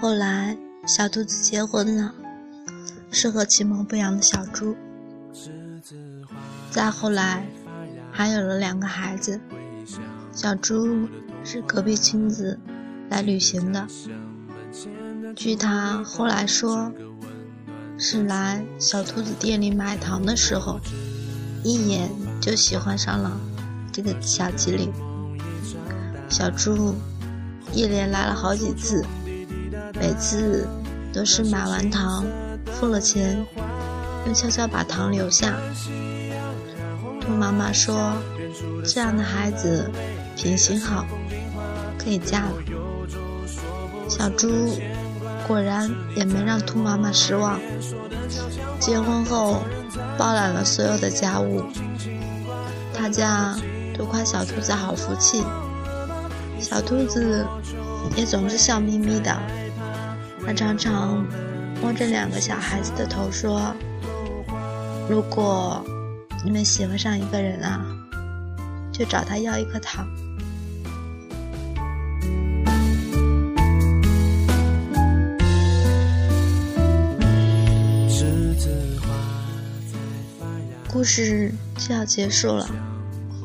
后来，小兔子结婚了，是和其貌不扬的小猪。再后来，还有了两个孩子。小猪是隔壁亲子来旅行的，据他后来说，是来小兔子店里买糖的时候，一眼就喜欢上了这个小机灵。小猪一连来了好几次。每次都是买完糖，付了钱，又悄悄把糖留下。兔妈妈说：“这样的孩子品行好，可以嫁了。”小猪果然也没让兔妈妈失望。结婚后，包揽了所有的家务，大家都夸小兔子好福气。小兔子也总是笑眯眯的。他常常摸着两个小孩子的头说：“如果你们喜欢上一个人啊，就找他要一颗糖。”故事就要结束了。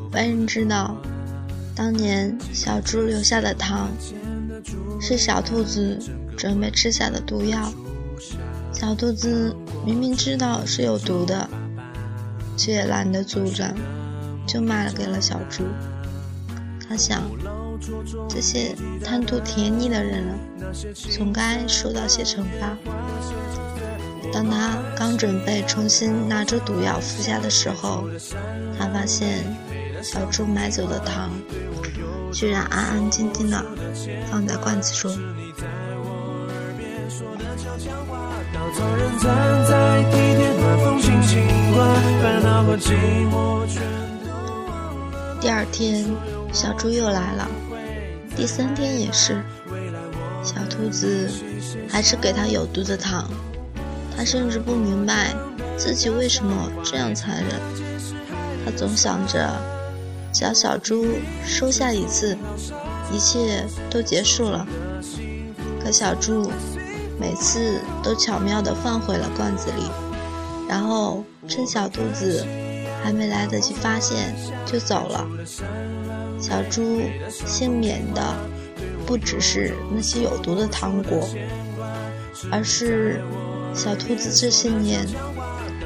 没人知道，当年小猪留下的糖，是小兔子。准备吃下的毒药，小兔子明明知道是有毒的，却也懒得阻止，就卖了给了小猪。他想，这些贪图甜腻的人，总该受到些惩罚。当他刚准备重新拿出毒药服下的时候，他发现小猪买走的糖，居然安安静静的放在罐子中。第二天，小猪又来了。第三天也是，小兔子还是给他有毒的糖。他甚至不明白自己为什么这样残忍。他总想着，只要小猪收下一次，一切都结束了。可小猪。每次都巧妙地放回了罐子里，然后趁小兔子还没来得及发现就走了。小猪幸免的不只是那些有毒的糖果，而是小兔子这些年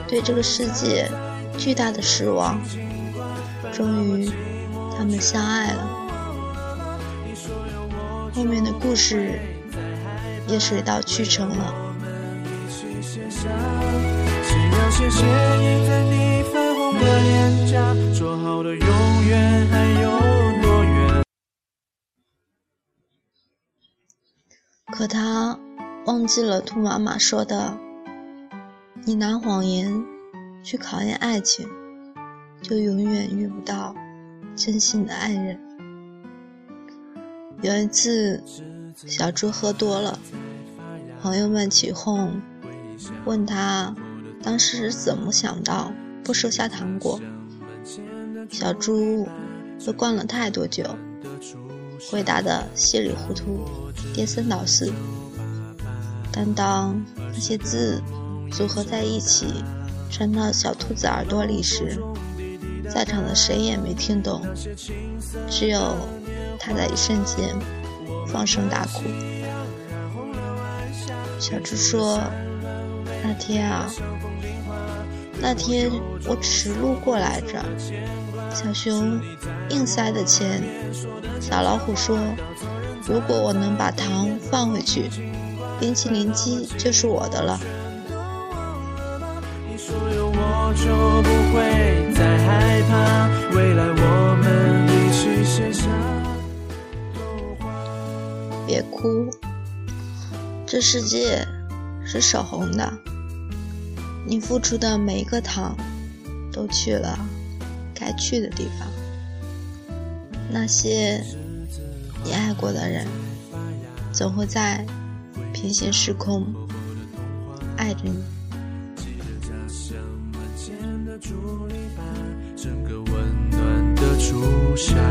对这个世界巨大的失望。终于，他们相爱了。后面的故事。也水到渠成了。可他忘记了兔妈妈说的：“你拿谎言去考验爱情，就永远遇不到真心的爱人。”有一次。小猪喝多了，朋友们起哄，问他当时怎么想到不收下糖果。小猪都灌了太多酒，回答的稀里糊涂，颠三倒四。但当那些字组合在一起，传到小兔子耳朵里时，在场的谁也没听懂，只有他在一瞬间。放声大哭。小猪说：“那天啊，那天我只是路过来着。”小熊硬塞的钱。小老虎说：“如果我能把糖放回去，冰淇淋机就是我的了。”别哭，这世界是守红的。你付出的每一个糖，都去了该去的地方。那些你爱过的人，总会在平行时空爱着你。是的初夏。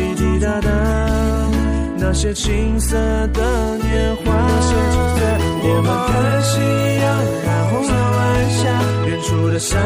滴滴答答，那些青涩的年华，我们看夕阳，染红了晚霞，远处的山。